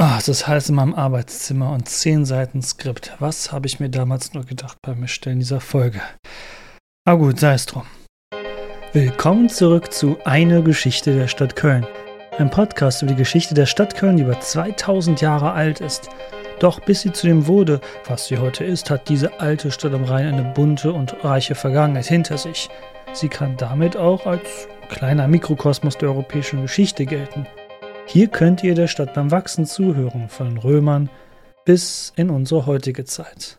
Ah, es ist heiß in meinem Arbeitszimmer und zehn Seiten Skript. Was habe ich mir damals nur gedacht beim Erstellen dieser Folge? Aber gut, sei es drum. Willkommen zurück zu Eine Geschichte der Stadt Köln. Ein Podcast über die Geschichte der Stadt Köln, die über 2000 Jahre alt ist. Doch bis sie zu dem wurde, was sie heute ist, hat diese alte Stadt am Rhein eine bunte und reiche Vergangenheit hinter sich. Sie kann damit auch als kleiner Mikrokosmos der europäischen Geschichte gelten. Hier könnt ihr der Stadt beim Wachsen zuhören, von den Römern bis in unsere heutige Zeit.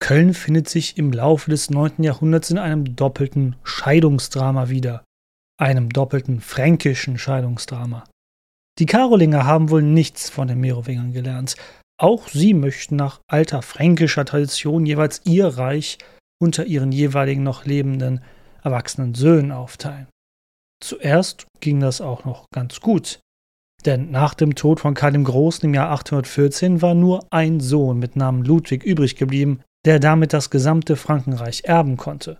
Köln findet sich im Laufe des 9. Jahrhunderts in einem doppelten Scheidungsdrama wieder, einem doppelten fränkischen Scheidungsdrama. Die Karolinger haben wohl nichts von den Merowingern gelernt. Auch sie möchten nach alter fränkischer Tradition jeweils ihr Reich unter ihren jeweiligen noch lebenden erwachsenen Söhnen aufteilen. Zuerst ging das auch noch ganz gut, denn nach dem Tod von Karl dem Großen im Jahr 814 war nur ein Sohn mit Namen Ludwig übrig geblieben, der damit das gesamte Frankenreich erben konnte.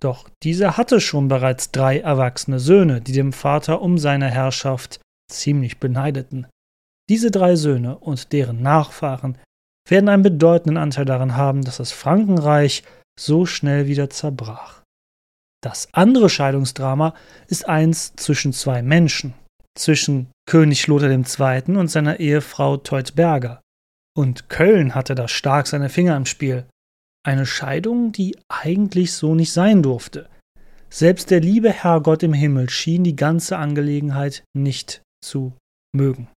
Doch dieser hatte schon bereits drei erwachsene Söhne, die dem Vater um seine Herrschaft ziemlich beneideten. Diese drei Söhne und deren Nachfahren werden einen bedeutenden Anteil daran haben, dass das Frankenreich so schnell wieder zerbrach. Das andere Scheidungsdrama ist eins zwischen zwei Menschen, zwischen König Lothar II. und seiner Ehefrau Teutberger. Und Köln hatte da stark seine Finger im Spiel. Eine Scheidung, die eigentlich so nicht sein durfte. Selbst der liebe Herrgott im Himmel schien die ganze Angelegenheit nicht zu mögen.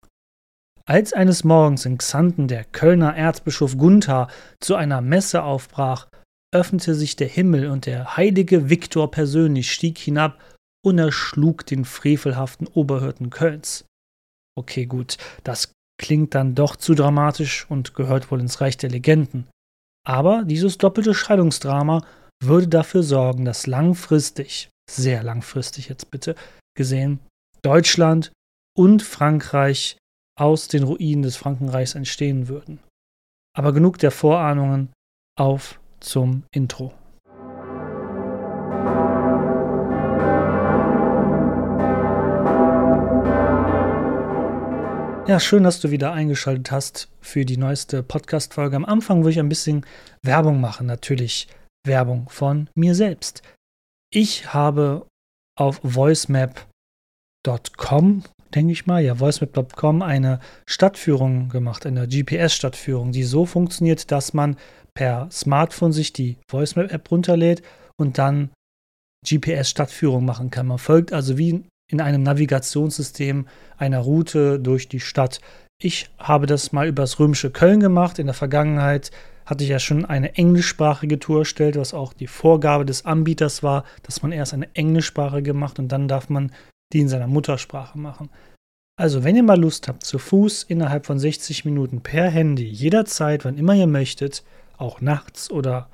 Als eines Morgens in Xanten der Kölner Erzbischof Gunther zu einer Messe aufbrach, öffnete sich der Himmel und der heilige Viktor persönlich stieg hinab und erschlug den frevelhaften Oberhirten Kölns. Okay, gut, das klingt dann doch zu dramatisch und gehört wohl ins Reich der Legenden. Aber dieses doppelte Scheidungsdrama würde dafür sorgen, dass langfristig, sehr langfristig jetzt bitte gesehen, Deutschland und Frankreich aus den Ruinen des Frankenreichs entstehen würden. Aber genug der Vorahnungen, auf zum Intro. Ja, schön, dass du wieder eingeschaltet hast für die neueste Podcast-Folge. Am Anfang würde ich ein bisschen Werbung machen, natürlich Werbung von mir selbst. Ich habe auf voicemap.com, denke ich mal, ja, voicemap.com eine Stadtführung gemacht, eine GPS-Stadtführung, die so funktioniert, dass man per Smartphone sich die VoiceMap-App runterlädt und dann GPS-Stadtführung machen kann. Man folgt also wie in einem Navigationssystem einer Route durch die Stadt. Ich habe das mal übers römische Köln gemacht. In der Vergangenheit hatte ich ja schon eine englischsprachige Tour erstellt, was auch die Vorgabe des Anbieters war, dass man erst eine englischsprachige macht und dann darf man die in seiner Muttersprache machen. Also, wenn ihr mal Lust habt, zu Fuß innerhalb von 60 Minuten per Handy, jederzeit, wann immer ihr möchtet, auch nachts oder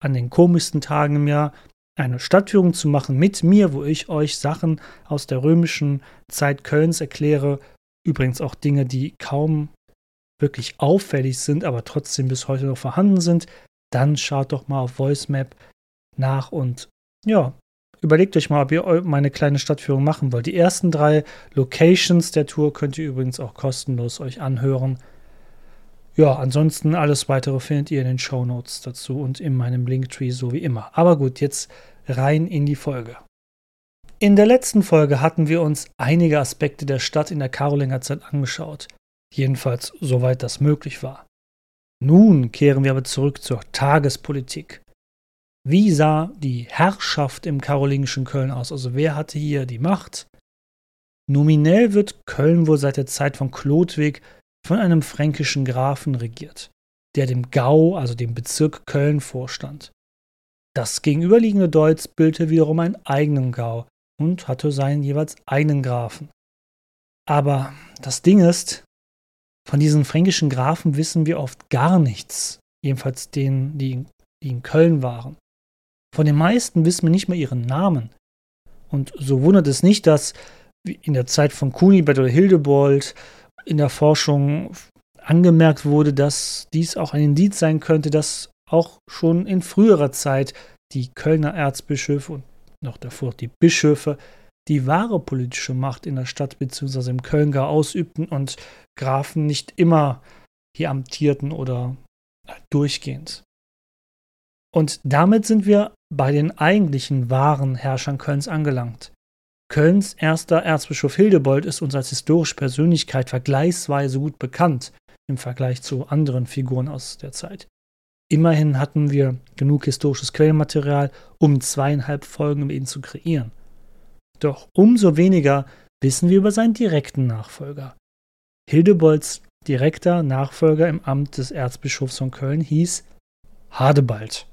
an den komischsten Tagen im Jahr eine Stadtführung zu machen mit mir, wo ich euch Sachen aus der römischen Zeit Kölns erkläre. Übrigens auch Dinge, die kaum wirklich auffällig sind, aber trotzdem bis heute noch vorhanden sind. Dann schaut doch mal auf VoiceMap nach und ja, überlegt euch mal, ob ihr meine kleine Stadtführung machen wollt. Die ersten drei Locations der Tour könnt ihr übrigens auch kostenlos euch anhören. Ja, ansonsten alles weitere findet ihr in den Show Notes dazu und in meinem Linktree so wie immer. Aber gut, jetzt rein in die Folge. In der letzten Folge hatten wir uns einige Aspekte der Stadt in der Karolingerzeit angeschaut. Jedenfalls soweit das möglich war. Nun kehren wir aber zurück zur Tagespolitik. Wie sah die Herrschaft im karolingischen Köln aus? Also wer hatte hier die Macht? Nominell wird Köln wohl seit der Zeit von Chlodwig von einem fränkischen Grafen regiert, der dem Gau, also dem Bezirk Köln, vorstand. Das gegenüberliegende Deutz bildete wiederum einen eigenen Gau und hatte seinen jeweils eigenen Grafen. Aber das Ding ist, von diesen fränkischen Grafen wissen wir oft gar nichts, jedenfalls denen, die, die in Köln waren. Von den meisten wissen wir nicht mehr ihren Namen. Und so wundert es nicht, dass in der Zeit von Kunibert oder Hildebold in der Forschung angemerkt wurde, dass dies auch ein Indiz sein könnte, dass auch schon in früherer Zeit die Kölner Erzbischöfe und noch davor die Bischöfe die wahre politische Macht in der Stadt bzw. im Kölngau ausübten und Grafen nicht immer hier amtierten oder durchgehend. Und damit sind wir bei den eigentlichen wahren Herrschern Kölns angelangt. Kölns erster Erzbischof Hildebold ist uns als historische Persönlichkeit vergleichsweise gut bekannt im Vergleich zu anderen Figuren aus der Zeit. Immerhin hatten wir genug historisches Quellenmaterial, um zweieinhalb Folgen über ihn zu kreieren. Doch umso weniger wissen wir über seinen direkten Nachfolger. Hildebolds direkter Nachfolger im Amt des Erzbischofs von Köln hieß Hadebald.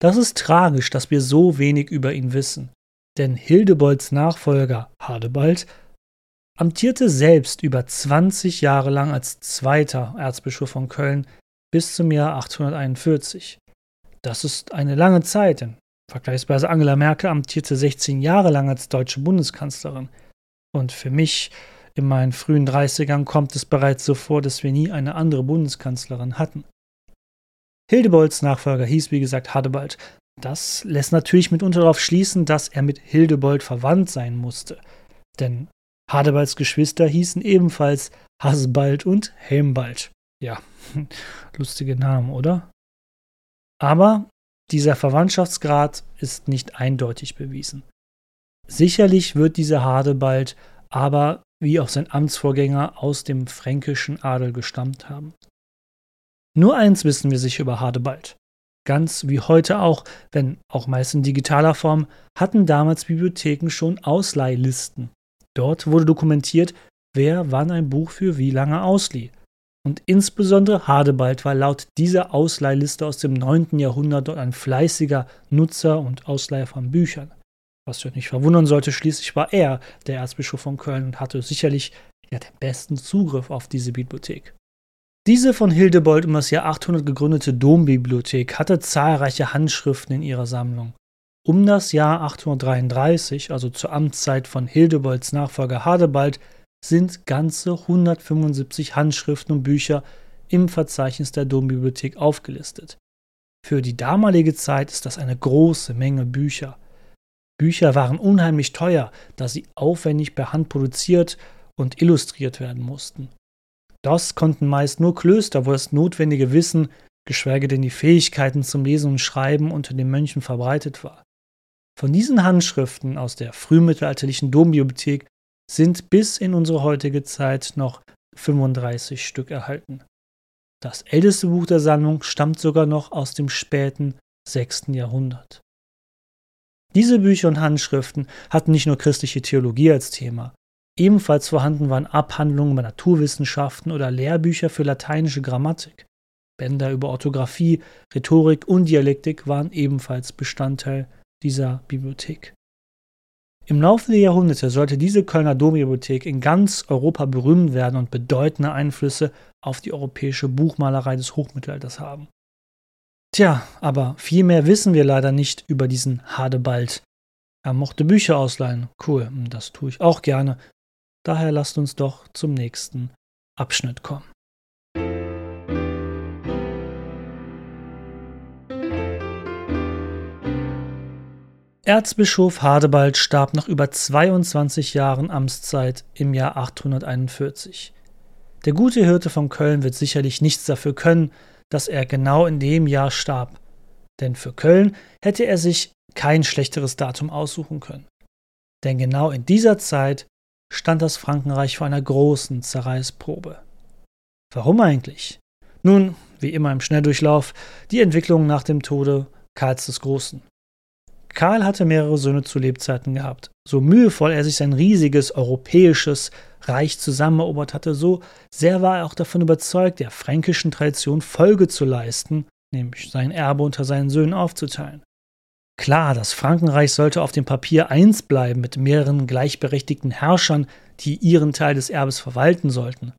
Das ist tragisch, dass wir so wenig über ihn wissen, denn Hildebolds Nachfolger Hadebald amtierte selbst über 20 Jahre lang als zweiter Erzbischof von Köln bis zum Jahr 841. Das ist eine lange Zeit, denn vergleichsweise Angela Merkel amtierte 16 Jahre lang als deutsche Bundeskanzlerin. Und für mich in meinen frühen 30ern kommt es bereits so vor, dass wir nie eine andere Bundeskanzlerin hatten. Hildebolds Nachfolger hieß, wie gesagt, Hadebald. Das lässt natürlich mitunter darauf schließen, dass er mit Hildebold verwandt sein musste. Denn Hadebalds Geschwister hießen ebenfalls Hasbald und Helmbald. Ja, lustige Namen, oder? Aber dieser Verwandtschaftsgrad ist nicht eindeutig bewiesen. Sicherlich wird dieser Hadebald aber wie auch sein Amtsvorgänger aus dem fränkischen Adel gestammt haben. Nur eins wissen wir sicher über Hadebald. Ganz wie heute auch, wenn auch meist in digitaler Form, hatten damals Bibliotheken schon Ausleihlisten. Dort wurde dokumentiert, wer wann ein Buch für wie lange auslieh. Und insbesondere Hadebald war laut dieser Ausleihliste aus dem 9. Jahrhundert dort ein fleißiger Nutzer und Ausleiher von Büchern. Was ja nicht verwundern sollte, schließlich war er der Erzbischof von Köln und hatte sicherlich ja den besten Zugriff auf diese Bibliothek. Diese von Hildebold um das Jahr 800 gegründete Dombibliothek hatte zahlreiche Handschriften in ihrer Sammlung. Um das Jahr 833, also zur Amtszeit von Hildebolds Nachfolger Hadebald, sind ganze 175 Handschriften und Bücher im Verzeichnis der Dombibliothek aufgelistet. Für die damalige Zeit ist das eine große Menge Bücher. Bücher waren unheimlich teuer, da sie aufwendig per Hand produziert und illustriert werden mussten. Das konnten meist nur Klöster, wo das notwendige Wissen, geschweige denn die Fähigkeiten zum Lesen und Schreiben unter den Mönchen verbreitet war. Von diesen Handschriften aus der frühmittelalterlichen Dombibliothek sind bis in unsere heutige Zeit noch 35 Stück erhalten. Das älteste Buch der Sammlung stammt sogar noch aus dem späten 6. Jahrhundert. Diese Bücher und Handschriften hatten nicht nur christliche Theologie als Thema. Ebenfalls vorhanden waren Abhandlungen über Naturwissenschaften oder Lehrbücher für lateinische Grammatik. Bänder über Orthographie, Rhetorik und Dialektik waren ebenfalls Bestandteil dieser Bibliothek. Im Laufe der Jahrhunderte sollte diese Kölner Dombibliothek in ganz Europa berühmt werden und bedeutende Einflüsse auf die europäische Buchmalerei des Hochmittelalters haben. Tja, aber viel mehr wissen wir leider nicht über diesen Hadebald. Er mochte Bücher ausleihen. Cool, das tue ich auch gerne. Daher lasst uns doch zum nächsten Abschnitt kommen. Erzbischof Hadebald starb nach über 22 Jahren Amtszeit im Jahr 841. Der gute Hirte von Köln wird sicherlich nichts dafür können, dass er genau in dem Jahr starb. Denn für Köln hätte er sich kein schlechteres Datum aussuchen können. Denn genau in dieser Zeit stand das Frankenreich vor einer großen Zerreißprobe. Warum eigentlich? Nun, wie immer im Schnelldurchlauf, die Entwicklung nach dem Tode Karls des Großen. Karl hatte mehrere Söhne zu Lebzeiten gehabt. So mühevoll er sich sein riesiges europäisches Reich zusammenerobert hatte, so sehr war er auch davon überzeugt, der fränkischen Tradition Folge zu leisten, nämlich sein Erbe unter seinen Söhnen aufzuteilen. Klar, das Frankenreich sollte auf dem Papier eins bleiben mit mehreren gleichberechtigten Herrschern, die ihren Teil des Erbes verwalten sollten.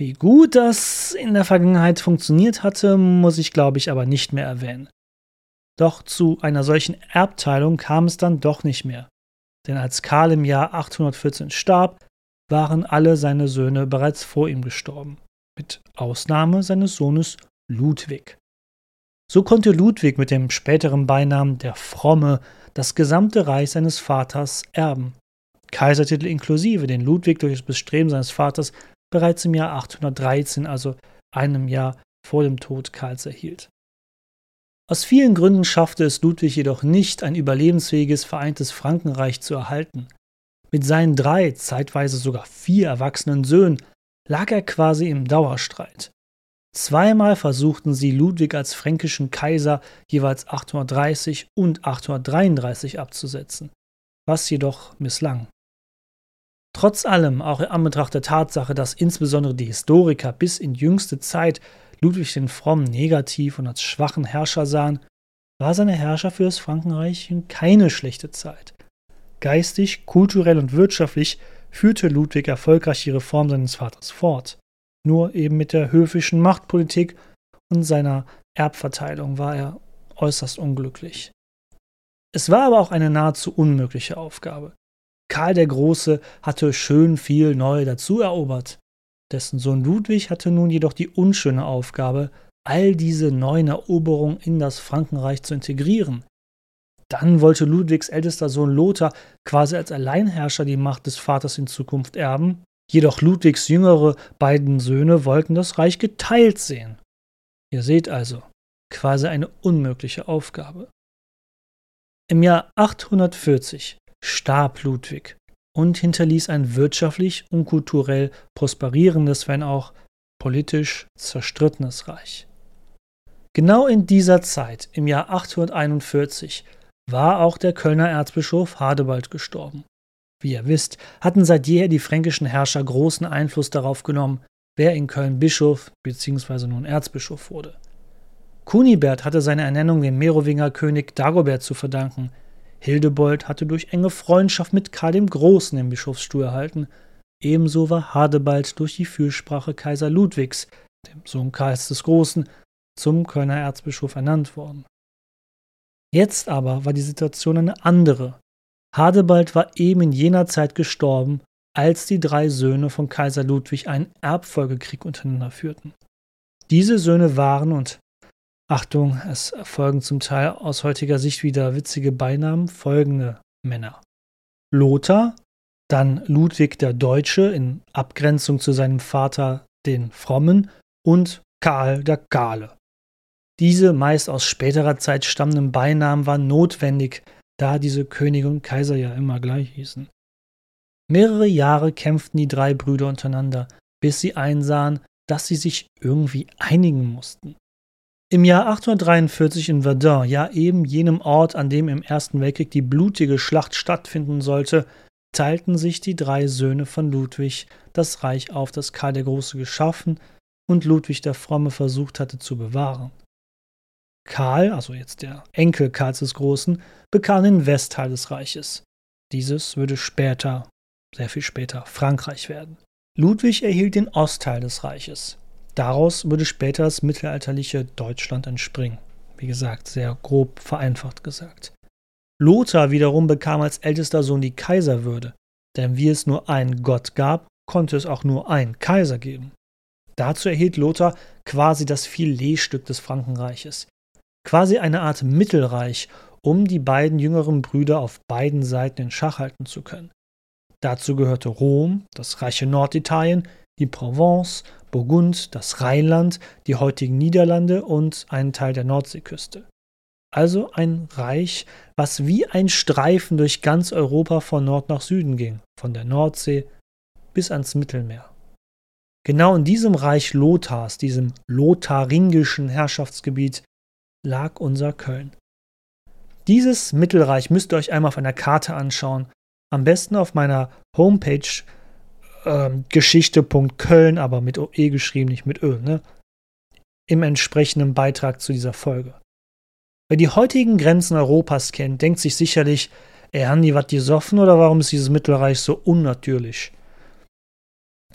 Wie gut das in der Vergangenheit funktioniert hatte, muss ich glaube ich aber nicht mehr erwähnen. Doch zu einer solchen Erbteilung kam es dann doch nicht mehr. Denn als Karl im Jahr 814 starb, waren alle seine Söhne bereits vor ihm gestorben, mit Ausnahme seines Sohnes Ludwig. So konnte Ludwig mit dem späteren Beinamen der Fromme das gesamte Reich seines Vaters erben. Kaisertitel inklusive, den Ludwig durch das Bestreben seines Vaters bereits im Jahr 813, also einem Jahr vor dem Tod Karls, erhielt. Aus vielen Gründen schaffte es Ludwig jedoch nicht, ein überlebensfähiges vereintes Frankenreich zu erhalten. Mit seinen drei, zeitweise sogar vier erwachsenen Söhnen lag er quasi im Dauerstreit. Zweimal versuchten sie Ludwig als fränkischen Kaiser jeweils 830 und 833 abzusetzen, was jedoch misslang. Trotz allem, auch in Anbetracht der Tatsache, dass insbesondere die Historiker bis in jüngste Zeit Ludwig den Frommen negativ und als schwachen Herrscher sahen, war seine Herrscher für das Frankenreich keine schlechte Zeit. Geistig, kulturell und wirtschaftlich führte Ludwig erfolgreich die Reform seines Vaters fort. Nur eben mit der höfischen Machtpolitik und seiner Erbverteilung war er äußerst unglücklich. Es war aber auch eine nahezu unmögliche Aufgabe. Karl der Große hatte schön viel neu dazu erobert. Dessen Sohn Ludwig hatte nun jedoch die unschöne Aufgabe, all diese neuen Eroberungen in das Frankenreich zu integrieren. Dann wollte Ludwigs ältester Sohn Lothar quasi als Alleinherrscher die Macht des Vaters in Zukunft erben, jedoch Ludwigs jüngere beiden Söhne wollten das Reich geteilt sehen. Ihr seht also, quasi eine unmögliche Aufgabe. Im Jahr 840 starb Ludwig und hinterließ ein wirtschaftlich und kulturell prosperierendes, wenn auch politisch zerstrittenes Reich. Genau in dieser Zeit, im Jahr 841, war auch der Kölner Erzbischof Hadebald gestorben. Wie ihr wisst, hatten seit jeher die fränkischen Herrscher großen Einfluss darauf genommen, wer in Köln Bischof bzw. nun Erzbischof wurde. Kunibert hatte seine Ernennung dem Merowinger König Dagobert zu verdanken, Hildebold hatte durch enge Freundschaft mit Karl dem Großen den Bischofsstuhl erhalten, ebenso war Hadebald durch die Fürsprache Kaiser Ludwigs, dem Sohn Karls des Großen, zum Kölner Erzbischof ernannt worden. Jetzt aber war die Situation eine andere. Hadebald war eben in jener Zeit gestorben, als die drei Söhne von Kaiser Ludwig einen Erbfolgekrieg untereinander führten. Diese Söhne waren, und Achtung, es folgen zum Teil aus heutiger Sicht wieder witzige Beinamen folgende Männer. Lothar, dann Ludwig der Deutsche in Abgrenzung zu seinem Vater den Frommen und Karl der Kahle. Diese meist aus späterer Zeit stammenden Beinamen waren notwendig, da diese Könige und Kaiser ja immer gleich hießen. Mehrere Jahre kämpften die drei Brüder untereinander, bis sie einsahen, dass sie sich irgendwie einigen mussten. Im Jahr 843 in Verdun, ja eben jenem Ort, an dem im Ersten Weltkrieg die blutige Schlacht stattfinden sollte, teilten sich die drei Söhne von Ludwig das Reich auf, das Karl der Große geschaffen und Ludwig der Fromme versucht hatte zu bewahren. Karl, also jetzt der Enkel Karls des Großen, bekam den Westteil des Reiches. Dieses würde später, sehr viel später, Frankreich werden. Ludwig erhielt den Ostteil des Reiches. Daraus würde später das mittelalterliche Deutschland entspringen. Wie gesagt, sehr grob vereinfacht gesagt. Lothar wiederum bekam als ältester Sohn die Kaiserwürde, denn wie es nur einen Gott gab, konnte es auch nur einen Kaiser geben. Dazu erhielt Lothar quasi das Filetstück des Frankenreiches, quasi eine Art Mittelreich, um die beiden jüngeren Brüder auf beiden Seiten in Schach halten zu können. Dazu gehörte Rom, das reiche Norditalien, die Provence, Burgund, das Rheinland, die heutigen Niederlande und einen Teil der Nordseeküste. Also ein Reich, was wie ein Streifen durch ganz Europa von Nord nach Süden ging, von der Nordsee bis ans Mittelmeer. Genau in diesem Reich Lothars, diesem lotharingischen Herrschaftsgebiet, lag unser Köln. Dieses Mittelreich müsst ihr euch einmal auf einer Karte anschauen. Am besten auf meiner Homepage ähm, Geschichte.köln, aber mit OE geschrieben, nicht mit Ö, ne? Im entsprechenden Beitrag zu dieser Folge. Wer die heutigen Grenzen Europas kennt, denkt sich sicherlich, ey, haben die was gesoffen oder warum ist dieses Mittelreich so unnatürlich?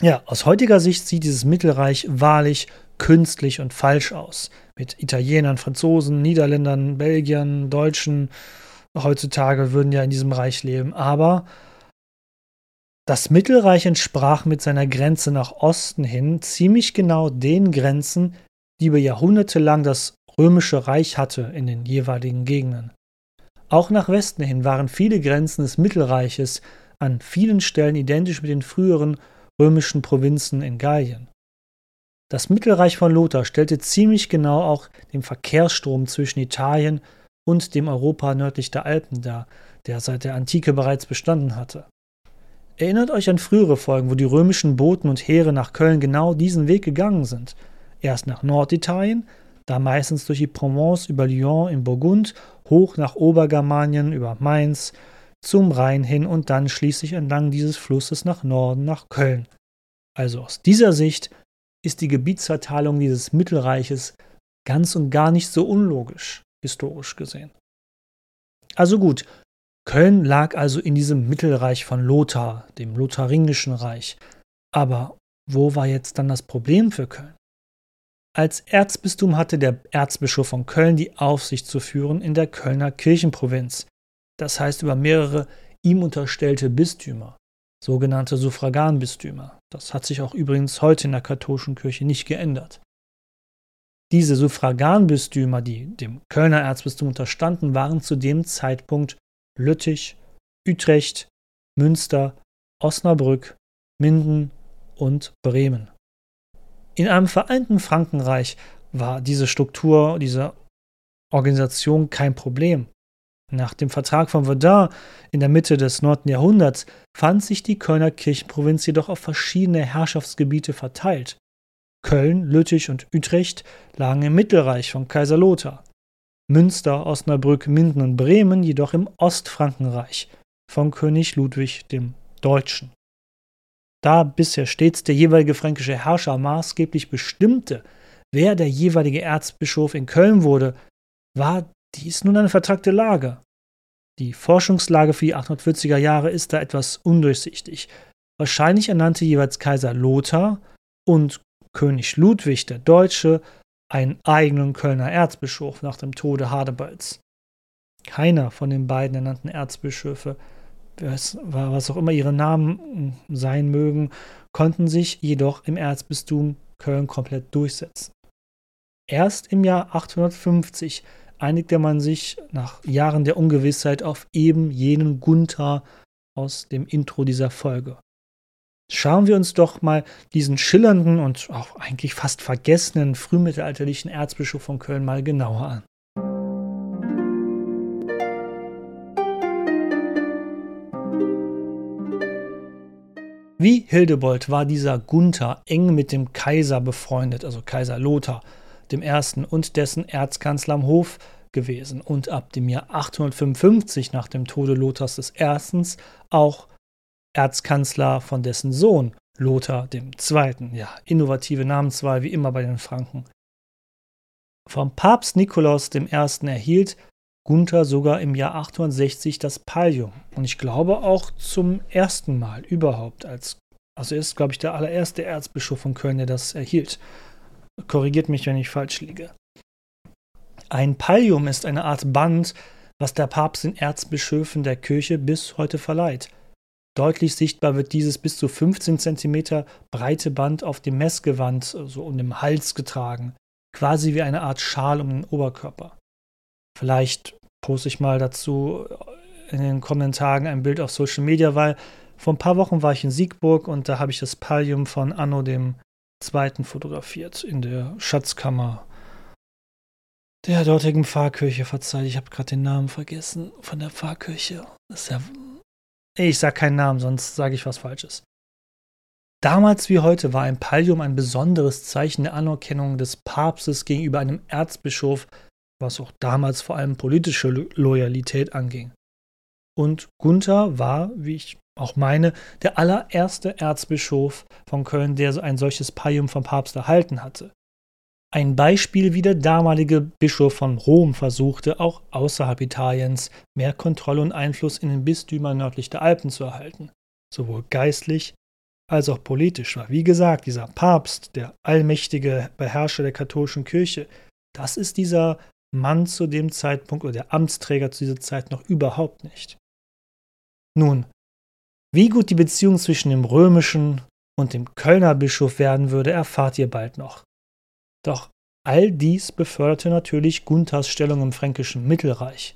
Ja, aus heutiger Sicht sieht dieses Mittelreich wahrlich künstlich und falsch aus. Mit Italienern, Franzosen, Niederländern, Belgiern, Deutschen heutzutage würden ja in diesem Reich leben. Aber das Mittelreich entsprach mit seiner Grenze nach Osten hin ziemlich genau den Grenzen, die über Jahrhunderte lang das römische Reich hatte in den jeweiligen Gegenden. Auch nach Westen hin waren viele Grenzen des Mittelreiches an vielen Stellen identisch mit den früheren römischen Provinzen in Gallien. Das Mittelreich von Lothar stellte ziemlich genau auch den Verkehrsstrom zwischen Italien und dem Europa nördlich der Alpen dar, der seit der Antike bereits bestanden hatte. Erinnert euch an frühere Folgen, wo die römischen Boten und Heere nach Köln genau diesen Weg gegangen sind. Erst nach Norditalien, da meistens durch die Provence über Lyon in Burgund, hoch nach Obergermanien über Mainz, zum Rhein hin und dann schließlich entlang dieses Flusses nach Norden, nach Köln. Also aus dieser Sicht ist die Gebietsverteilung dieses Mittelreiches ganz und gar nicht so unlogisch, historisch gesehen. Also gut, Köln lag also in diesem Mittelreich von Lothar, dem Lotharingischen Reich. Aber wo war jetzt dann das Problem für Köln? Als Erzbistum hatte der Erzbischof von Köln die Aufsicht zu führen in der Kölner Kirchenprovinz, das heißt über mehrere ihm unterstellte Bistümer, sogenannte Suffraganbistümer. Das hat sich auch übrigens heute in der katholischen Kirche nicht geändert. Diese Suffraganbistümer, die dem Kölner Erzbistum unterstanden, waren zu dem Zeitpunkt Lüttich, Utrecht, Münster, Osnabrück, Minden und Bremen. In einem vereinten Frankenreich war diese Struktur, diese Organisation kein Problem. Nach dem Vertrag von Verdun in der Mitte des 9. Jahrhunderts fand sich die Kölner Kirchenprovinz jedoch auf verschiedene Herrschaftsgebiete verteilt. Köln, Lüttich und Utrecht lagen im Mittelreich von Kaiser Lothar. Münster, Osnabrück, Minden und Bremen jedoch im Ostfrankenreich von König Ludwig dem Deutschen. Da bisher stets der jeweilige fränkische Herrscher maßgeblich bestimmte, wer der jeweilige Erzbischof in Köln wurde, war dies nun eine vertragte Lage. Die Forschungslage für die 840er Jahre ist da etwas undurchsichtig. Wahrscheinlich ernannte jeweils Kaiser Lothar und König Ludwig der Deutsche einen eigenen Kölner Erzbischof nach dem Tode Hadebalds. Keiner von den beiden ernannten Erzbischöfe, was auch immer ihre Namen sein mögen, konnten sich jedoch im Erzbistum Köln komplett durchsetzen. Erst im Jahr 850 einigte man sich nach Jahren der Ungewissheit auf eben jenen Gunther aus dem Intro dieser Folge. Schauen wir uns doch mal diesen schillernden und auch eigentlich fast vergessenen frühmittelalterlichen Erzbischof von Köln mal genauer an. Wie Hildebold war dieser Gunther eng mit dem Kaiser befreundet, also Kaiser Lothar I. und dessen Erzkanzler am Hof gewesen und ab dem Jahr 855 nach dem Tode Lothars I. auch Erzkanzler von dessen Sohn Lothar II. Ja, innovative Namenswahl wie immer bei den Franken. Vom Papst Nikolaus I. erhielt Gunther sogar im Jahr 860 das Pallium und ich glaube auch zum ersten Mal überhaupt als also er ist glaube ich der allererste Erzbischof von Köln, der das erhielt. Korrigiert mich, wenn ich falsch liege. Ein Pallium ist eine Art Band, was der Papst den Erzbischöfen der Kirche bis heute verleiht. Deutlich sichtbar wird dieses bis zu 15 cm breite Band auf dem Messgewand, so um den Hals getragen, quasi wie eine Art Schal um den Oberkörper. Vielleicht poste ich mal dazu in den kommenden Tagen ein Bild auf Social Media, weil vor ein paar Wochen war ich in Siegburg und da habe ich das Pallium von Anno dem Zweiten fotografiert in der Schatzkammer der dortigen Pfarrkirche. Verzeiht, ich habe gerade den Namen vergessen von der Pfarrkirche. Das ist ja ich sage keinen Namen, sonst sage ich was Falsches. Damals wie heute war ein Pallium ein besonderes Zeichen der Anerkennung des Papstes gegenüber einem Erzbischof, was auch damals vor allem politische Loyalität anging. Und Gunther war, wie ich auch meine, der allererste Erzbischof von Köln, der ein solches Pallium vom Papst erhalten hatte. Ein Beispiel, wie der damalige Bischof von Rom versuchte, auch außerhalb Italiens mehr Kontrolle und Einfluss in den Bistümern nördlich der Alpen zu erhalten, sowohl geistlich als auch politisch war. Wie gesagt, dieser Papst, der allmächtige Beherrscher der katholischen Kirche, das ist dieser Mann zu dem Zeitpunkt oder der Amtsträger zu dieser Zeit noch überhaupt nicht. Nun, wie gut die Beziehung zwischen dem römischen und dem Kölner Bischof werden würde, erfahrt ihr bald noch. Doch All dies beförderte natürlich Gunthers Stellung im fränkischen Mittelreich.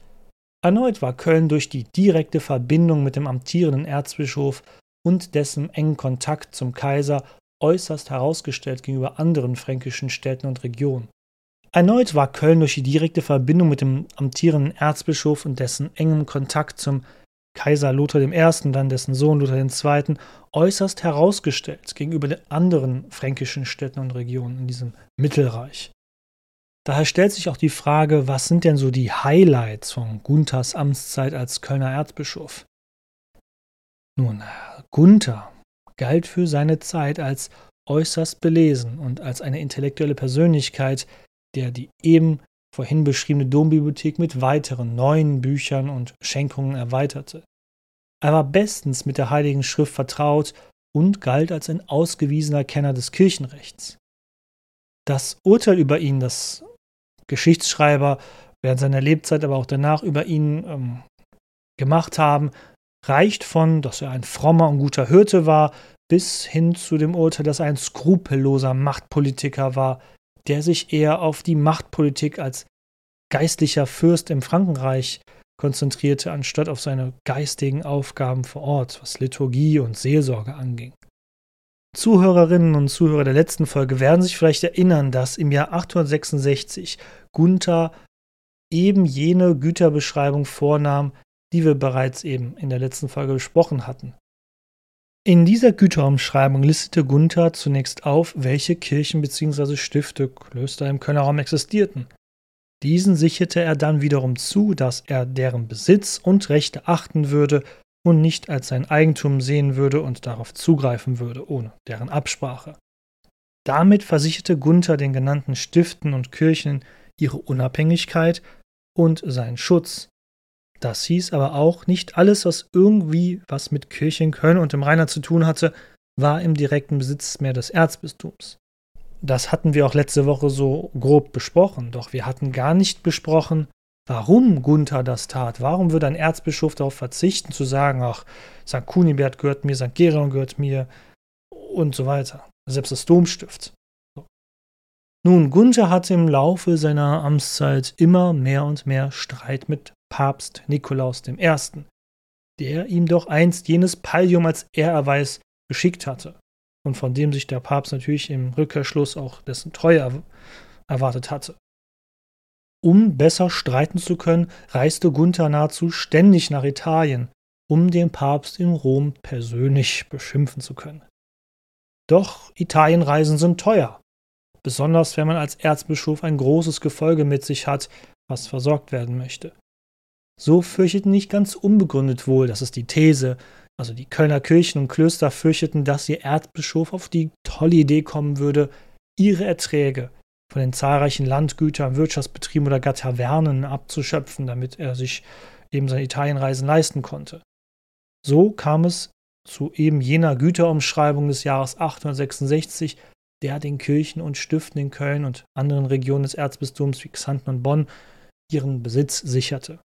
Erneut war Köln durch die direkte Verbindung mit dem amtierenden Erzbischof und dessen engen Kontakt zum Kaiser äußerst herausgestellt gegenüber anderen fränkischen Städten und Regionen. Erneut war Köln durch die direkte Verbindung mit dem amtierenden Erzbischof und dessen engem Kontakt zum Kaiser Lothar I., dann dessen Sohn Lothar II., äußerst herausgestellt gegenüber den anderen fränkischen Städten und Regionen in diesem Mittelreich. Daher stellt sich auch die Frage, was sind denn so die Highlights von Gunthers Amtszeit als Kölner Erzbischof? Nun, Gunther galt für seine Zeit als äußerst belesen und als eine intellektuelle Persönlichkeit, der die eben vorhin beschriebene Dombibliothek mit weiteren neuen Büchern und Schenkungen erweiterte. Er war bestens mit der Heiligen Schrift vertraut und galt als ein ausgewiesener Kenner des Kirchenrechts. Das Urteil über ihn, das Geschichtsschreiber während seiner Lebzeit, aber auch danach über ihn ähm, gemacht haben, reicht von, dass er ein frommer und guter Hirte war, bis hin zu dem Urteil, dass er ein skrupelloser Machtpolitiker war, der sich eher auf die Machtpolitik als geistlicher Fürst im Frankenreich konzentrierte, anstatt auf seine geistigen Aufgaben vor Ort, was Liturgie und Seelsorge anging. Zuhörerinnen und Zuhörer der letzten Folge werden sich vielleicht erinnern, dass im Jahr 866 Gunther eben jene Güterbeschreibung vornahm, die wir bereits eben in der letzten Folge besprochen hatten. In dieser Güterumschreibung listete Gunther zunächst auf, welche Kirchen bzw. Stifte, Klöster im Kölner Raum existierten. Diesen sicherte er dann wiederum zu, dass er deren Besitz und Rechte achten würde und nicht als sein Eigentum sehen würde und darauf zugreifen würde, ohne deren Absprache. Damit versicherte Gunther den genannten Stiften und Kirchen ihre Unabhängigkeit und seinen Schutz, das hieß aber auch, nicht alles, was irgendwie was mit Kirche und dem Rheinland zu tun hatte, war im direkten Besitz mehr des Erzbistums. Das hatten wir auch letzte Woche so grob besprochen, doch wir hatten gar nicht besprochen, warum Gunther das tat. Warum würde ein Erzbischof darauf verzichten, zu sagen, ach, St. Kunibert gehört mir, St. Gereon gehört mir und so weiter. Selbst das Domstift. Nun, Gunther hatte im Laufe seiner Amtszeit immer mehr und mehr Streit mit Papst Nikolaus I., der ihm doch einst jenes Pallium als Ehrerweis geschickt hatte und von dem sich der Papst natürlich im Rückkehrschluss auch dessen Treue erwartet hatte. Um besser streiten zu können, reiste Gunther nahezu ständig nach Italien, um den Papst in Rom persönlich beschimpfen zu können. Doch Italienreisen sind teuer, besonders wenn man als Erzbischof ein großes Gefolge mit sich hat, was versorgt werden möchte. So fürchteten nicht ganz unbegründet wohl, das ist die These, also die Kölner Kirchen und Klöster fürchteten, dass ihr Erzbischof auf die tolle Idee kommen würde, ihre Erträge von den zahlreichen Landgütern, Wirtschaftsbetrieben oder gar Tavernen abzuschöpfen, damit er sich eben seine Italienreisen leisten konnte. So kam es zu eben jener Güterumschreibung des Jahres 866, der den Kirchen und Stiften in Köln und anderen Regionen des Erzbistums wie Xanten und Bonn ihren Besitz sicherte.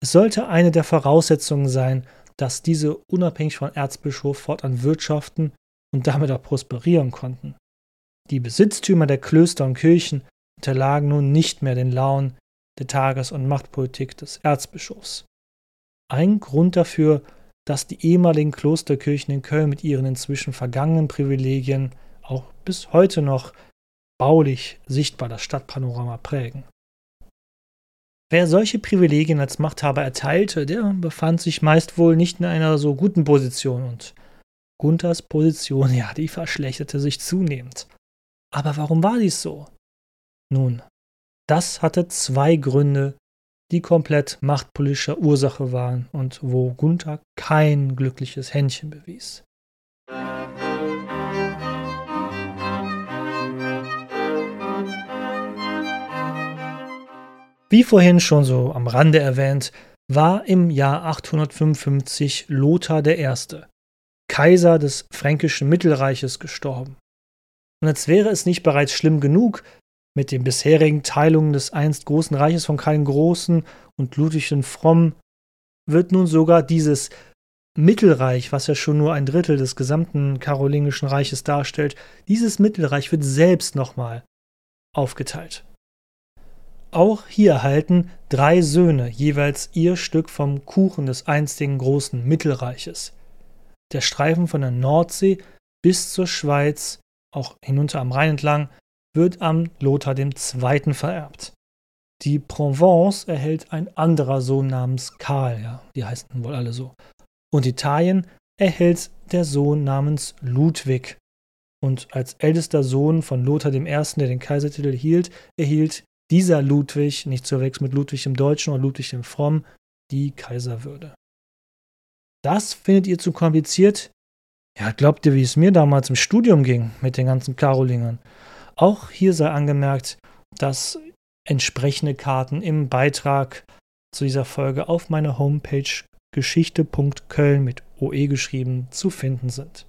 Es sollte eine der Voraussetzungen sein, dass diese unabhängig von Erzbischof fortan wirtschaften und damit auch prosperieren konnten. Die Besitztümer der Klöster und Kirchen unterlagen nun nicht mehr den Launen der Tages- und Machtpolitik des Erzbischofs. Ein Grund dafür, dass die ehemaligen Klosterkirchen in Köln mit ihren inzwischen vergangenen Privilegien auch bis heute noch baulich sichtbar das Stadtpanorama prägen. Wer solche Privilegien als Machthaber erteilte, der befand sich meist wohl nicht in einer so guten Position und Gunthers Position, ja, die verschlechterte sich zunehmend. Aber warum war dies so? Nun, das hatte zwei Gründe, die komplett machtpolitischer Ursache waren und wo Gunther kein glückliches Händchen bewies. Wie vorhin schon so am Rande erwähnt, war im Jahr 855 Lothar I., Kaiser des fränkischen Mittelreiches, gestorben. Und als wäre es nicht bereits schlimm genug, mit den bisherigen Teilungen des einst großen Reiches von Karl Großen und Ludwig den Fromm, wird nun sogar dieses Mittelreich, was ja schon nur ein Drittel des gesamten karolingischen Reiches darstellt, dieses Mittelreich wird selbst nochmal aufgeteilt. Auch hier erhalten drei Söhne jeweils ihr Stück vom Kuchen des einstigen großen Mittelreiches. Der Streifen von der Nordsee bis zur Schweiz, auch hinunter am Rhein entlang, wird an Lothar II. vererbt. Die Provence erhält ein anderer Sohn namens Karl, ja, die heißen wohl alle so. Und Italien erhält der Sohn namens Ludwig. Und als ältester Sohn von Lothar I., der den Kaisertitel hielt, erhielt dieser Ludwig, nicht zu verwechseln mit Ludwig im Deutschen oder Ludwig dem Fromm, die Kaiserwürde. Das findet ihr zu kompliziert? Ja, glaubt ihr, wie es mir damals im Studium ging mit den ganzen Karolingern? Auch hier sei angemerkt, dass entsprechende Karten im Beitrag zu dieser Folge auf meiner Homepage geschichte.köln mit OE geschrieben zu finden sind.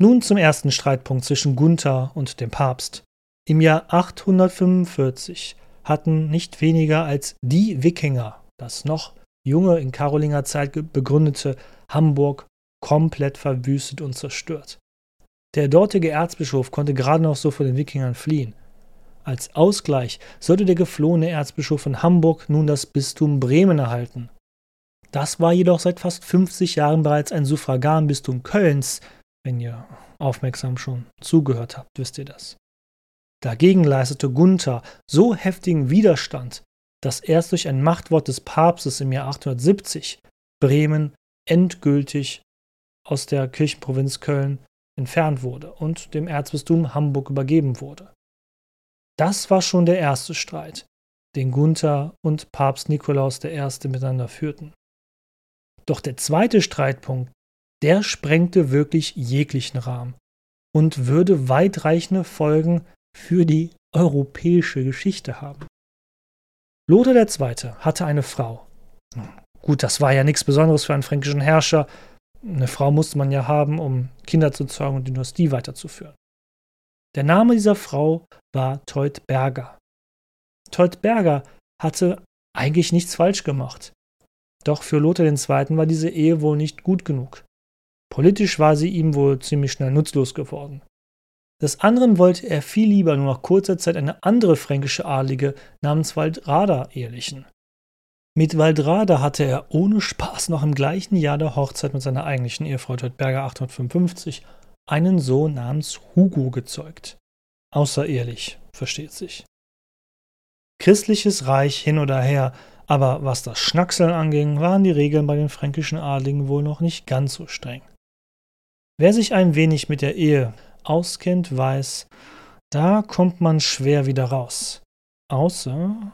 Nun zum ersten Streitpunkt zwischen Gunther und dem Papst. Im Jahr 845 hatten nicht weniger als die Wikinger das noch junge in Karolinger Zeit begründete Hamburg komplett verwüstet und zerstört. Der dortige Erzbischof konnte gerade noch so vor den Wikingern fliehen. Als Ausgleich sollte der geflohene Erzbischof von Hamburg nun das Bistum Bremen erhalten. Das war jedoch seit fast 50 Jahren bereits ein Suffraganbistum Kölns. Wenn ihr aufmerksam schon zugehört habt, wisst ihr das. Dagegen leistete Gunther so heftigen Widerstand, dass erst durch ein Machtwort des Papstes im Jahr 870 Bremen endgültig aus der Kirchenprovinz Köln entfernt wurde und dem Erzbistum Hamburg übergeben wurde. Das war schon der erste Streit, den Gunther und Papst Nikolaus I. miteinander führten. Doch der zweite Streitpunkt, der sprengte wirklich jeglichen Rahmen und würde weitreichende Folgen für die europäische Geschichte haben. Lothar II. hatte eine Frau. Gut, das war ja nichts Besonderes für einen fränkischen Herrscher. Eine Frau musste man ja haben, um Kinder zu zeugen und die Dynastie weiterzuführen. Der Name dieser Frau war Teutberger. Teutberger hatte eigentlich nichts falsch gemacht. Doch für Lothar II. war diese Ehe wohl nicht gut genug. Politisch war sie ihm wohl ziemlich schnell nutzlos geworden. Des anderen wollte er viel lieber nur nach kurzer Zeit eine andere fränkische Adlige namens Waldrada ehelichen. Mit Waldrada hatte er ohne Spaß noch im gleichen Jahr der Hochzeit mit seiner eigentlichen Ehefrau Teutberger 855 einen Sohn namens Hugo gezeugt. Außerehelich, versteht sich. Christliches Reich hin oder her, aber was das Schnackseln anging, waren die Regeln bei den fränkischen Adligen wohl noch nicht ganz so streng. Wer sich ein wenig mit der Ehe auskennt, weiß, da kommt man schwer wieder raus. Außer,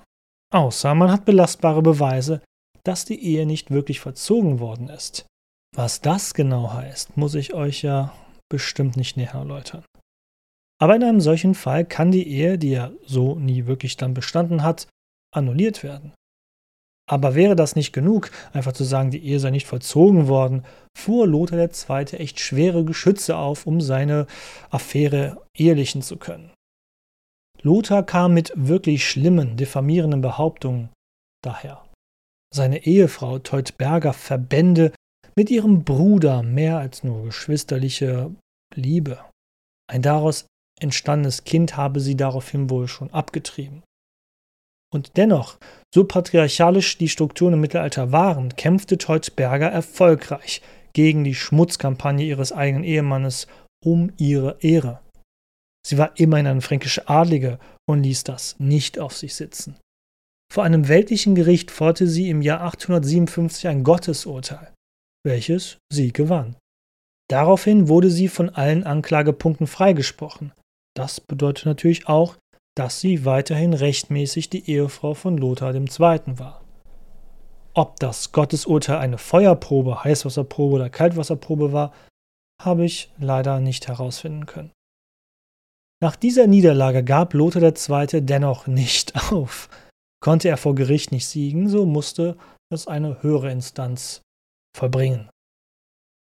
außer man hat belastbare Beweise, dass die Ehe nicht wirklich verzogen worden ist. Was das genau heißt, muss ich euch ja bestimmt nicht näher erläutern. Aber in einem solchen Fall kann die Ehe, die ja so nie wirklich dann bestanden hat, annulliert werden. Aber wäre das nicht genug, einfach zu sagen, die Ehe sei nicht vollzogen worden, fuhr Lothar II. echt schwere Geschütze auf, um seine Affäre ehelichen zu können. Lothar kam mit wirklich schlimmen, diffamierenden Behauptungen daher. Seine Ehefrau Teutberger verbände mit ihrem Bruder mehr als nur geschwisterliche Liebe. Ein daraus entstandenes Kind habe sie daraufhin wohl schon abgetrieben. Und dennoch, so patriarchalisch die Strukturen im Mittelalter waren, kämpfte Teutberger erfolgreich gegen die Schmutzkampagne ihres eigenen Ehemannes um ihre Ehre. Sie war immerhin eine fränkische Adlige und ließ das nicht auf sich sitzen. Vor einem weltlichen Gericht forderte sie im Jahr 857 ein Gottesurteil, welches sie gewann. Daraufhin wurde sie von allen Anklagepunkten freigesprochen. Das bedeutet natürlich auch, dass sie weiterhin rechtmäßig die Ehefrau von Lothar II. war. Ob das Gottesurteil eine Feuerprobe, Heißwasserprobe oder Kaltwasserprobe war, habe ich leider nicht herausfinden können. Nach dieser Niederlage gab Lothar II. dennoch nicht auf. Konnte er vor Gericht nicht siegen, so musste es eine höhere Instanz vollbringen.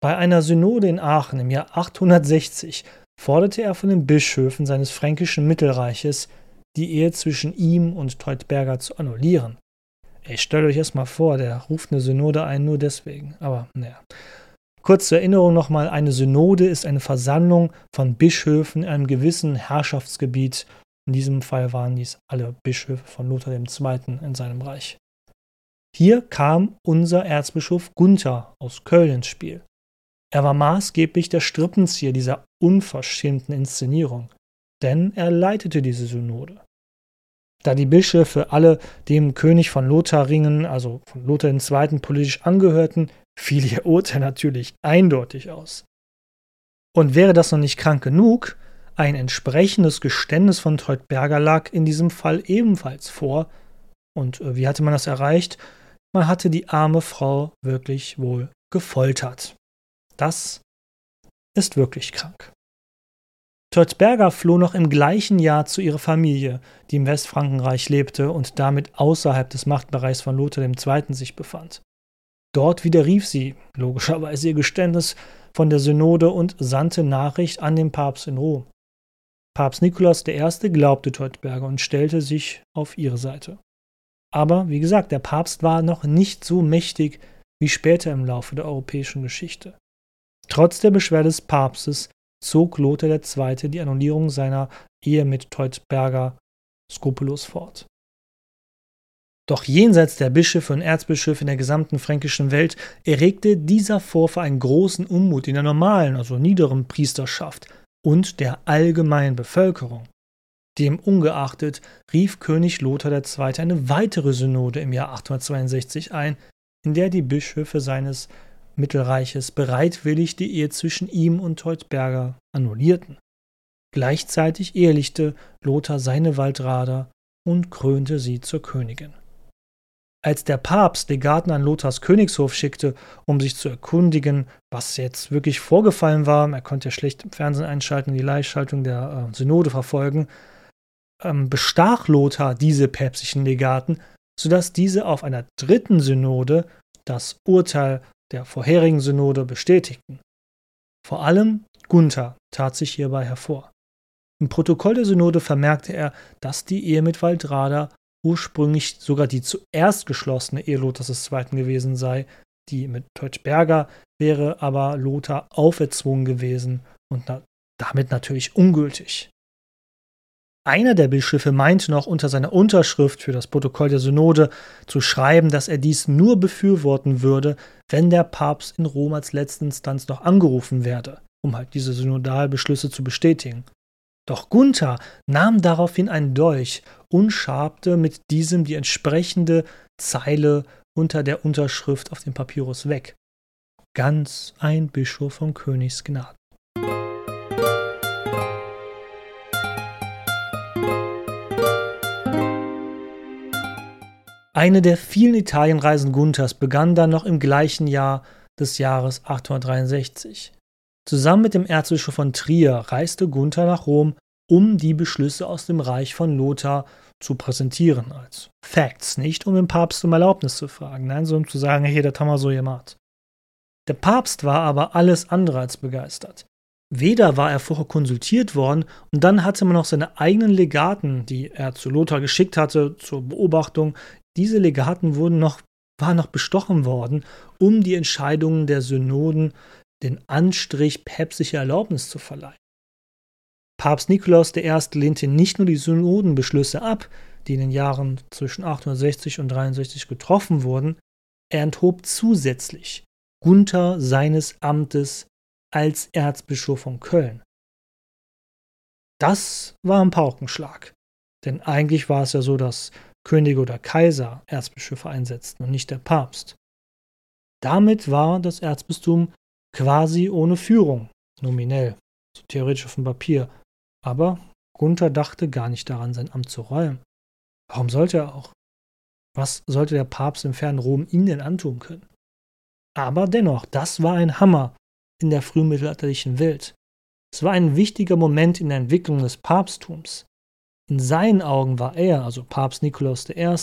Bei einer Synode in Aachen im Jahr 860 forderte er von den Bischöfen seines fränkischen Mittelreiches, die Ehe zwischen ihm und Teutberger zu annullieren. Ich stellt euch erstmal vor, der ruft eine Synode ein nur deswegen. Aber naja. Kurz zur Erinnerung nochmal, eine Synode ist eine Versammlung von Bischöfen in einem gewissen Herrschaftsgebiet, In diesem Fall waren dies alle Bischöfe von Lothar II. in seinem Reich. Hier kam unser Erzbischof Gunther aus Köln ins Spiel. Er war maßgeblich der Strippenzieher dieser unverschämten Inszenierung, denn er leitete diese Synode. Da die Bischöfe alle dem König von Lotharingen, also von Lothar II., politisch angehörten, fiel ihr Urteil natürlich eindeutig aus. Und wäre das noch nicht krank genug, ein entsprechendes Geständnis von Teutberger lag in diesem Fall ebenfalls vor. Und äh, wie hatte man das erreicht? Man hatte die arme Frau wirklich wohl gefoltert. Das ist wirklich krank. Teutberger floh noch im gleichen Jahr zu ihrer Familie, die im Westfrankenreich lebte und damit außerhalb des Machtbereichs von Lothar II. sich befand. Dort widerrief sie, logischerweise ihr Geständnis, von der Synode und sandte Nachricht an den Papst in Rom. Papst Nikolaus I. glaubte Teutberger und stellte sich auf ihre Seite. Aber wie gesagt, der Papst war noch nicht so mächtig wie später im Laufe der europäischen Geschichte. Trotz der Beschwerde des Papstes zog Lothar II. die Annullierung seiner Ehe mit Teutberger skrupellos fort. Doch jenseits der Bischöfe und Erzbischöfe in der gesamten fränkischen Welt erregte dieser Vorfall einen großen Unmut in der normalen, also niederen Priesterschaft und der allgemeinen Bevölkerung. Dem ungeachtet rief König Lothar II. eine weitere Synode im Jahr 862 ein, in der die Bischöfe seines Mittelreiches bereitwillig die Ehe zwischen ihm und Teutberger annullierten. Gleichzeitig ehelichte Lothar seine Waldrader und krönte sie zur Königin. Als der Papst Legaten an Lothars Königshof schickte, um sich zu erkundigen, was jetzt wirklich vorgefallen war, er konnte ja schlecht im Fernsehen einschalten, die Live-Schaltung der äh, Synode verfolgen, ähm, bestach Lothar diese päpstlichen Legaten, sodass diese auf einer dritten Synode das Urteil der vorherigen Synode bestätigten. Vor allem Gunther tat sich hierbei hervor. Im Protokoll der Synode vermerkte er, dass die Ehe mit Waldrada ursprünglich sogar die zuerst geschlossene Ehe Lothars II. gewesen sei, die mit Teutberger wäre aber Lothar auferzwungen gewesen und na damit natürlich ungültig. Einer der Bischöfe meinte noch unter seiner Unterschrift für das Protokoll der Synode zu schreiben, dass er dies nur befürworten würde, wenn der Papst in Rom als letzte Instanz noch angerufen werde, um halt diese Synodalbeschlüsse zu bestätigen. Doch Gunther nahm daraufhin einen Dolch und schabte mit diesem die entsprechende Zeile unter der Unterschrift auf dem Papyrus weg. Ganz ein Bischof von Königsgnaden. Eine der vielen Italienreisen Gunthers begann dann noch im gleichen Jahr des Jahres 863. Zusammen mit dem Erzbischof von Trier reiste Gunther nach Rom, um die Beschlüsse aus dem Reich von Lothar zu präsentieren als Facts, nicht um den Papst um Erlaubnis zu fragen, nein, so um zu sagen, hey, das haben wir so gemacht. Der Papst war aber alles andere als begeistert. Weder war er vorher konsultiert worden und dann hatte man noch seine eigenen Legaten, die er zu Lothar geschickt hatte, zur Beobachtung, diese Legaten wurden noch, waren noch bestochen worden, um die Entscheidungen der Synoden den Anstrich päpstlicher Erlaubnis zu verleihen. Papst Nikolaus I. lehnte nicht nur die Synodenbeschlüsse ab, die in den Jahren zwischen 860 und 63 getroffen wurden, er enthob zusätzlich Gunther seines Amtes als Erzbischof von Köln. Das war ein Paukenschlag, denn eigentlich war es ja so, dass Könige oder Kaiser Erzbischöfe einsetzten und nicht der Papst. Damit war das Erzbistum quasi ohne Führung, nominell, so theoretisch auf dem Papier. Aber Gunther dachte gar nicht daran, sein Amt zu räumen. Warum sollte er auch? Was sollte der Papst im fernen Rom ihm denn antun können? Aber dennoch, das war ein Hammer in der frühmittelalterlichen Welt. Es war ein wichtiger Moment in der Entwicklung des Papsttums. In seinen Augen war er, also Papst Nikolaus I.,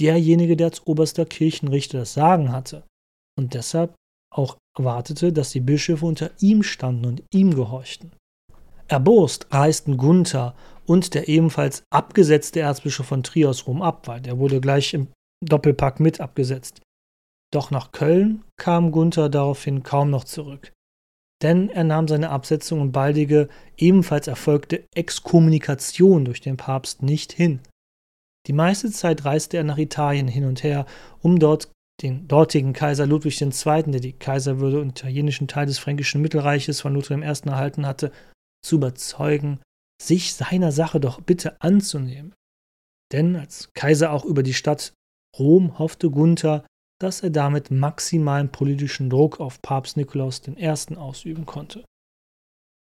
derjenige, der als oberster Kirchenrichter das Sagen hatte und deshalb auch erwartete, dass die Bischöfe unter ihm standen und ihm gehorchten. Erbost reisten Gunther und der ebenfalls abgesetzte Erzbischof von Trier aus Rom ab, weil der wurde gleich im Doppelpack mit abgesetzt. Doch nach Köln kam Gunther daraufhin kaum noch zurück. Denn er nahm seine Absetzung und baldige, ebenfalls erfolgte Exkommunikation durch den Papst nicht hin. Die meiste Zeit reiste er nach Italien hin und her, um dort den dortigen Kaiser Ludwig II., der die Kaiserwürde und italienischen Teil des fränkischen Mittelreiches von Ludwig I. erhalten hatte, zu überzeugen, sich seiner Sache doch bitte anzunehmen. Denn als Kaiser auch über die Stadt Rom hoffte Gunther, dass er damit maximalen politischen Druck auf Papst Nikolaus I. ausüben konnte.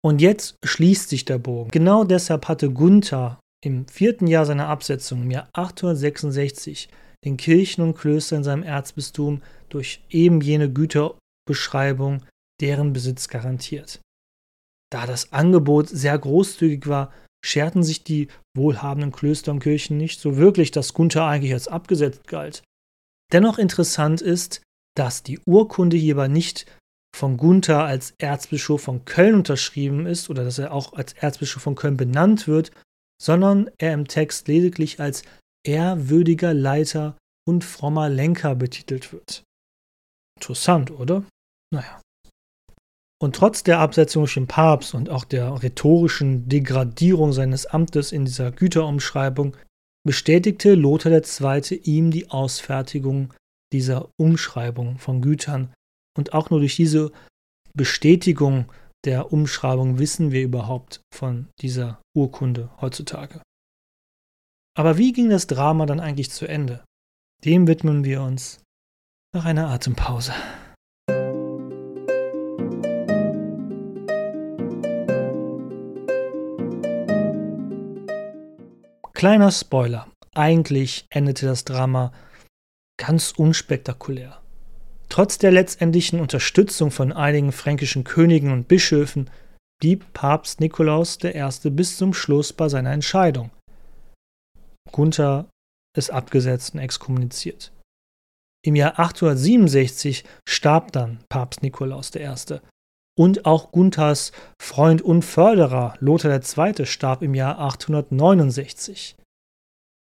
Und jetzt schließt sich der Bogen. Genau deshalb hatte Gunther im vierten Jahr seiner Absetzung im Jahr 866 den Kirchen und Klöstern in seinem Erzbistum durch eben jene Güterbeschreibung deren Besitz garantiert. Da das Angebot sehr großzügig war, scherten sich die wohlhabenden Klöster und Kirchen nicht so wirklich, dass Gunther eigentlich als abgesetzt galt. Dennoch interessant ist, dass die Urkunde hierbei nicht von Gunther als Erzbischof von Köln unterschrieben ist oder dass er auch als Erzbischof von Köln benannt wird, sondern er im Text lediglich als ehrwürdiger Leiter und frommer Lenker betitelt wird. Interessant, oder? Naja. Und trotz der Absetzung durch den Papst und auch der rhetorischen Degradierung seines Amtes in dieser Güterumschreibung bestätigte Lothar II. ihm die Ausfertigung dieser Umschreibung von Gütern. Und auch nur durch diese Bestätigung der Umschreibung wissen wir überhaupt von dieser Urkunde heutzutage. Aber wie ging das Drama dann eigentlich zu Ende? Dem widmen wir uns nach einer Atempause. Kleiner Spoiler. Eigentlich endete das Drama ganz unspektakulär. Trotz der letztendlichen Unterstützung von einigen fränkischen Königen und Bischöfen blieb Papst Nikolaus I. bis zum Schluss bei seiner Entscheidung. Gunther ist abgesetzt und exkommuniziert. Im Jahr 867 starb dann Papst Nikolaus I. Und auch Gunthers Freund und Förderer Lothar II. starb im Jahr 869.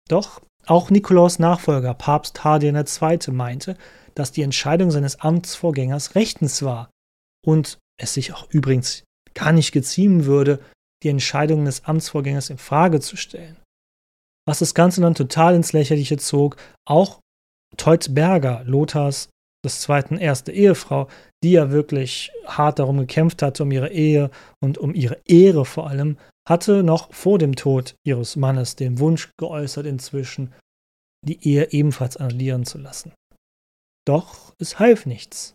Doch auch Nikolaus Nachfolger Papst Hadrian II. meinte, dass die Entscheidung seines Amtsvorgängers rechtens war und es sich auch übrigens gar nicht geziemen würde, die Entscheidung des Amtsvorgängers in Frage zu stellen. Was das Ganze dann total ins Lächerliche zog, auch Teutz Berger, Lothars des zweiten erste Ehefrau, die ja wirklich hart darum gekämpft hatte, um ihre Ehe und um ihre Ehre vor allem, hatte noch vor dem Tod ihres Mannes den Wunsch geäußert inzwischen, die Ehe ebenfalls annullieren zu lassen. Doch es half nichts.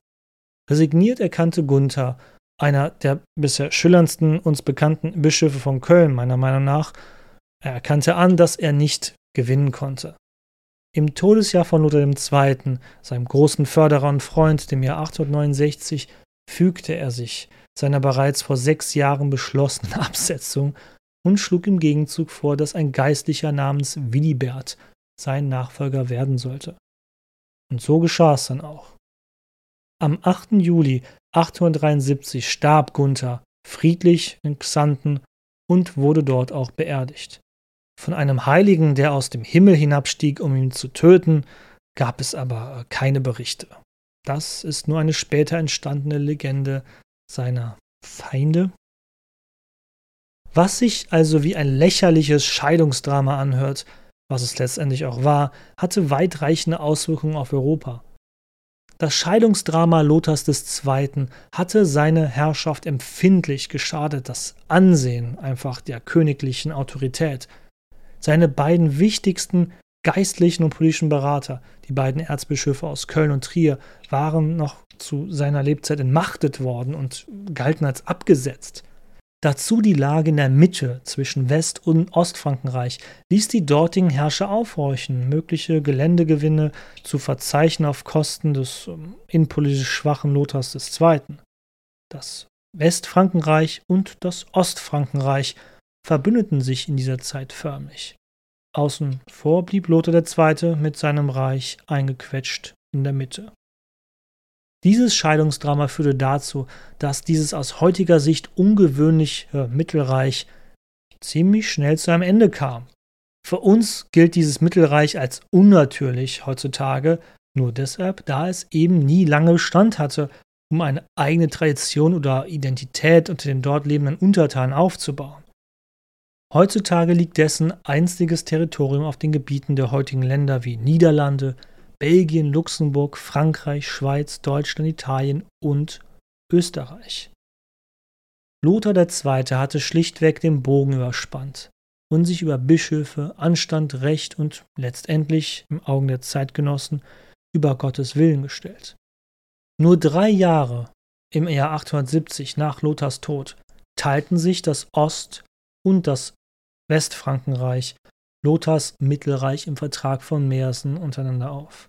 Resigniert erkannte Gunther, einer der bisher schillerndsten uns bekannten Bischöfe von Köln, meiner Meinung nach, er erkannte an, dass er nicht gewinnen konnte. Im Todesjahr von Lothar II., seinem großen Förderer und Freund, dem Jahr 869, fügte er sich seiner bereits vor sechs Jahren beschlossenen Absetzung und schlug im Gegenzug vor, dass ein Geistlicher namens Willibert sein Nachfolger werden sollte. Und so geschah es dann auch. Am 8. Juli 873 starb Gunther friedlich in Xanten und wurde dort auch beerdigt. Von einem Heiligen, der aus dem Himmel hinabstieg, um ihn zu töten, gab es aber keine Berichte. Das ist nur eine später entstandene Legende seiner Feinde. Was sich also wie ein lächerliches Scheidungsdrama anhört, was es letztendlich auch war, hatte weitreichende Auswirkungen auf Europa. Das Scheidungsdrama Lothars II. hatte seine Herrschaft empfindlich geschadet, das Ansehen einfach der königlichen Autorität. Seine beiden wichtigsten geistlichen und politischen Berater, die beiden Erzbischöfe aus Köln und Trier, waren noch zu seiner Lebzeit entmachtet worden und galten als abgesetzt. Dazu die Lage in der Mitte zwischen West- und Ostfrankenreich ließ die dortigen Herrscher aufhorchen, mögliche Geländegewinne zu verzeichnen auf Kosten des ähm, innenpolitisch schwachen Lothars II. Das Westfrankenreich und das Ostfrankenreich verbündeten sich in dieser Zeit förmlich. Außen vor blieb Lothar II. mit seinem Reich eingequetscht in der Mitte. Dieses Scheidungsdrama führte dazu, dass dieses aus heutiger Sicht ungewöhnliche Mittelreich ziemlich schnell zu einem Ende kam. Für uns gilt dieses Mittelreich als unnatürlich heutzutage, nur deshalb, da es eben nie lange Bestand hatte um eine eigene Tradition oder Identität unter den dort lebenden Untertanen aufzubauen. Heutzutage liegt dessen einstiges Territorium auf den Gebieten der heutigen Länder wie Niederlande, Belgien, Luxemburg, Frankreich, Schweiz, Deutschland, Italien und Österreich. Lothar II. hatte schlichtweg den Bogen überspannt und sich über Bischöfe, Anstand, Recht und letztendlich im Augen der Zeitgenossen über Gottes Willen gestellt. Nur drei Jahre im Jahr 870 nach Lothars Tod teilten sich das Ost- und das Westfrankenreich, Lothars Mittelreich im Vertrag von Meersen untereinander auf.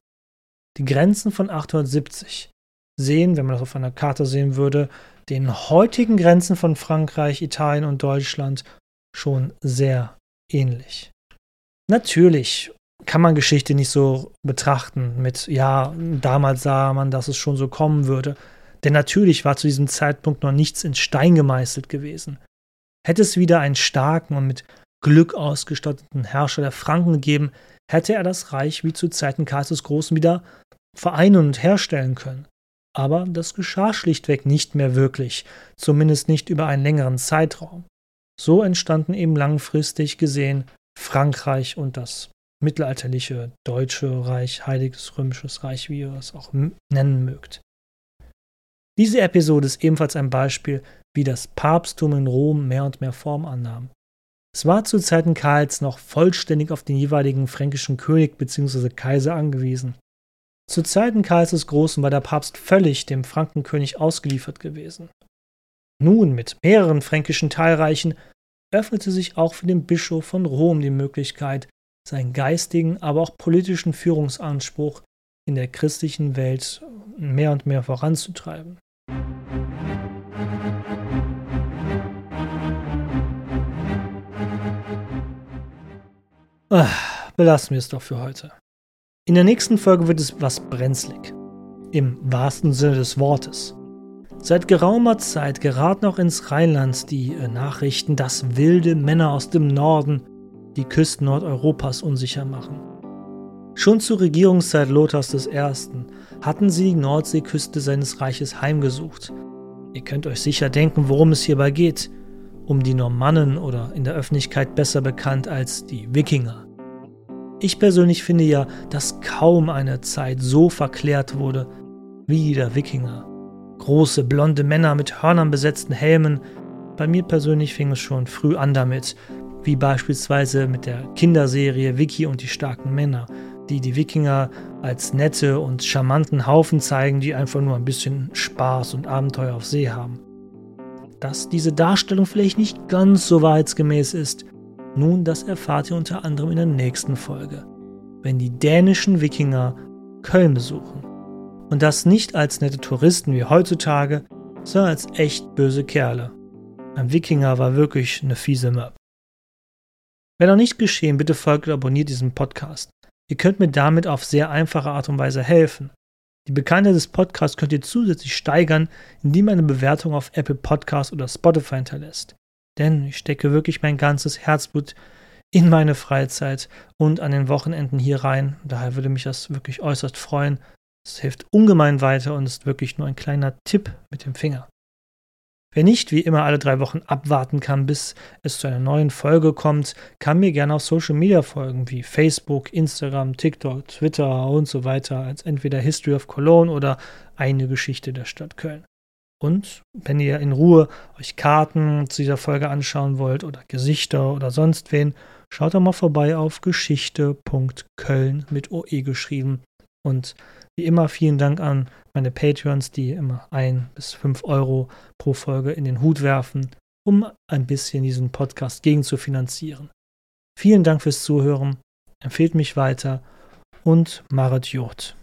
Die Grenzen von 870 sehen, wenn man das auf einer Karte sehen würde, den heutigen Grenzen von Frankreich, Italien und Deutschland schon sehr ähnlich. Natürlich kann man Geschichte nicht so betrachten mit, ja, damals sah man, dass es schon so kommen würde. Denn natürlich war zu diesem Zeitpunkt noch nichts in Stein gemeißelt gewesen. Hätte es wieder einen starken und mit Glück ausgestatteten Herrscher der Franken gegeben, hätte er das Reich wie zu Zeiten Karls des Großen wieder vereinen und herstellen können. Aber das geschah schlichtweg nicht mehr wirklich, zumindest nicht über einen längeren Zeitraum. So entstanden eben langfristig gesehen Frankreich und das mittelalterliche Deutsche Reich, Heiliges Römisches Reich, wie ihr es auch nennen mögt. Diese Episode ist ebenfalls ein Beispiel, wie das Papsttum in Rom mehr und mehr Form annahm. Es war zu Zeiten Karls noch vollständig auf den jeweiligen fränkischen König bzw. Kaiser angewiesen. Zu Zeiten Karls des Großen war der Papst völlig dem Frankenkönig ausgeliefert gewesen. Nun, mit mehreren fränkischen Teilreichen, öffnete sich auch für den Bischof von Rom die Möglichkeit, seinen geistigen, aber auch politischen Führungsanspruch in der christlichen Welt mehr und mehr voranzutreiben. Ach, belassen wir es doch für heute. In der nächsten Folge wird es was brenzlig. Im wahrsten Sinne des Wortes. Seit geraumer Zeit geraten auch ins Rheinland die äh, Nachrichten, dass wilde Männer aus dem Norden die Küsten Nordeuropas unsicher machen. Schon zur Regierungszeit Lothars I. hatten sie die Nordseeküste seines Reiches heimgesucht. Ihr könnt euch sicher denken, worum es hierbei geht um die Normannen oder in der Öffentlichkeit besser bekannt als die Wikinger. Ich persönlich finde ja, dass kaum eine Zeit so verklärt wurde wie der Wikinger. Große blonde Männer mit Hörnern besetzten Helmen. Bei mir persönlich fing es schon früh an damit, wie beispielsweise mit der Kinderserie Wiki und die starken Männer, die die Wikinger als nette und charmanten Haufen zeigen, die einfach nur ein bisschen Spaß und Abenteuer auf See haben dass diese Darstellung vielleicht nicht ganz so wahrheitsgemäß ist. Nun, das erfahrt ihr unter anderem in der nächsten Folge, wenn die dänischen Wikinger Köln besuchen. Und das nicht als nette Touristen wie heutzutage, sondern als echt böse Kerle. Ein Wikinger war wirklich eine fiese Möb. Wenn noch nicht geschehen, bitte folgt und abonniert diesen Podcast. Ihr könnt mir damit auf sehr einfache Art und Weise helfen. Die Bekanntheit des Podcasts könnt ihr zusätzlich steigern, indem ihr eine Bewertung auf Apple Podcasts oder Spotify hinterlässt. Denn ich stecke wirklich mein ganzes Herzblut in meine Freizeit und an den Wochenenden hier rein. Daher würde mich das wirklich äußerst freuen. Es hilft ungemein weiter und ist wirklich nur ein kleiner Tipp mit dem Finger. Wer nicht wie immer alle drei Wochen abwarten kann, bis es zu einer neuen Folge kommt, kann mir gerne auf Social Media folgen, wie Facebook, Instagram, TikTok, Twitter und so weiter, als entweder History of Cologne oder eine Geschichte der Stadt Köln. Und wenn ihr in Ruhe euch Karten zu dieser Folge anschauen wollt oder Gesichter oder sonst wen, schaut doch mal vorbei auf geschichte.köln mit OE geschrieben. Und wie immer vielen Dank an meine Patreons, die immer ein bis fünf Euro pro Folge in den Hut werfen, um ein bisschen diesen Podcast gegen zu finanzieren. Vielen Dank fürs Zuhören, empfehlt mich weiter und Maret Jod.